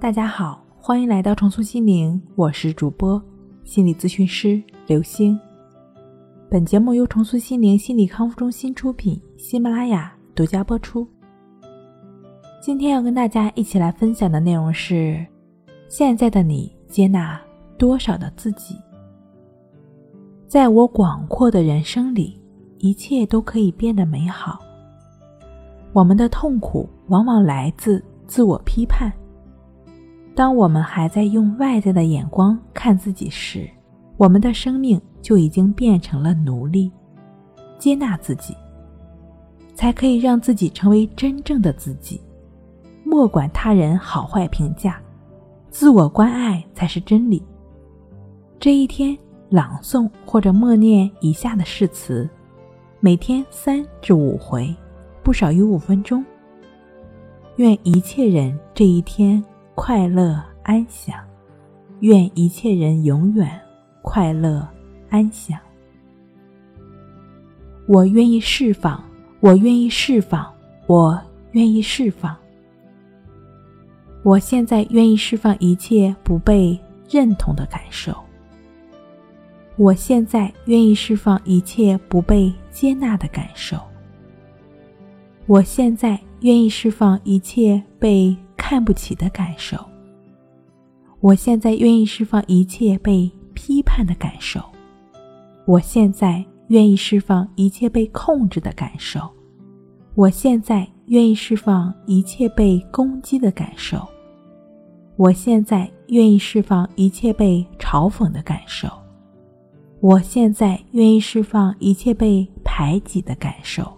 大家好，欢迎来到重塑心灵，我是主播心理咨询师刘星。本节目由重塑心灵心理康复中心出品，喜马拉雅独家播出。今天要跟大家一起来分享的内容是：现在的你接纳多少的自己？在我广阔的人生里，一切都可以变得美好。我们的痛苦往往来自自我批判。当我们还在用外在的眼光看自己时，我们的生命就已经变成了奴隶。接纳自己，才可以让自己成为真正的自己。莫管他人好坏评价，自我关爱才是真理。这一天，朗诵或者默念以下的誓词，每天三至五回，不少于五分钟。愿一切人这一天。快乐安详，愿一切人永远快乐安详。我愿意释放，我愿意释放，我愿意释放。我现在愿意释放一切不被认同的感受。我现在愿意释放一切不被接纳的感受。我现在愿意释放一切被。看不起的感受。我现在愿意释放一切被批判的感受。我现在愿意释放一切被控制的感受。我现在愿意释放一切被攻击的感受。我现在愿意释放一切被嘲讽的感受。我现在愿意释放一切被排挤的感受。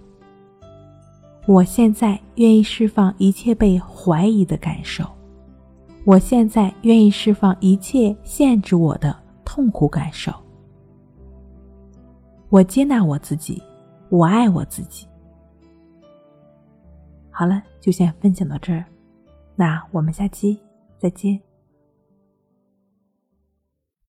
我现在愿意释放一切被怀疑的感受，我现在愿意释放一切限制我的痛苦感受。我接纳我自己，我爱我自己。好了，就先分享到这儿，那我们下期再见。